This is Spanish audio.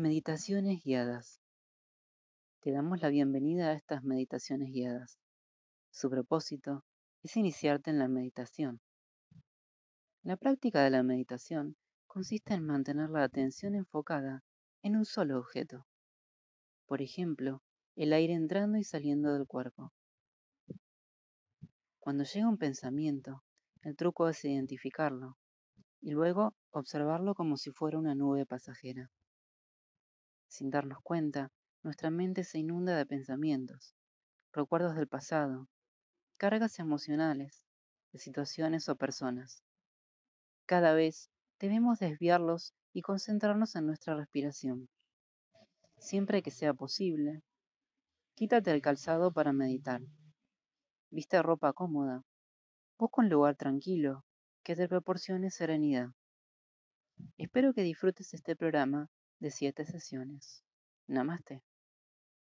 Meditaciones guiadas. Te damos la bienvenida a estas meditaciones guiadas. Su propósito es iniciarte en la meditación. La práctica de la meditación consiste en mantener la atención enfocada en un solo objeto. Por ejemplo, el aire entrando y saliendo del cuerpo. Cuando llega un pensamiento, el truco es identificarlo y luego observarlo como si fuera una nube pasajera. Sin darnos cuenta, nuestra mente se inunda de pensamientos, recuerdos del pasado, cargas emocionales, de situaciones o personas. Cada vez debemos desviarlos y concentrarnos en nuestra respiración. Siempre que sea posible, quítate el calzado para meditar. Viste ropa cómoda. Busca un lugar tranquilo que te proporcione serenidad. Espero que disfrutes este programa de siete sesiones. Namaste.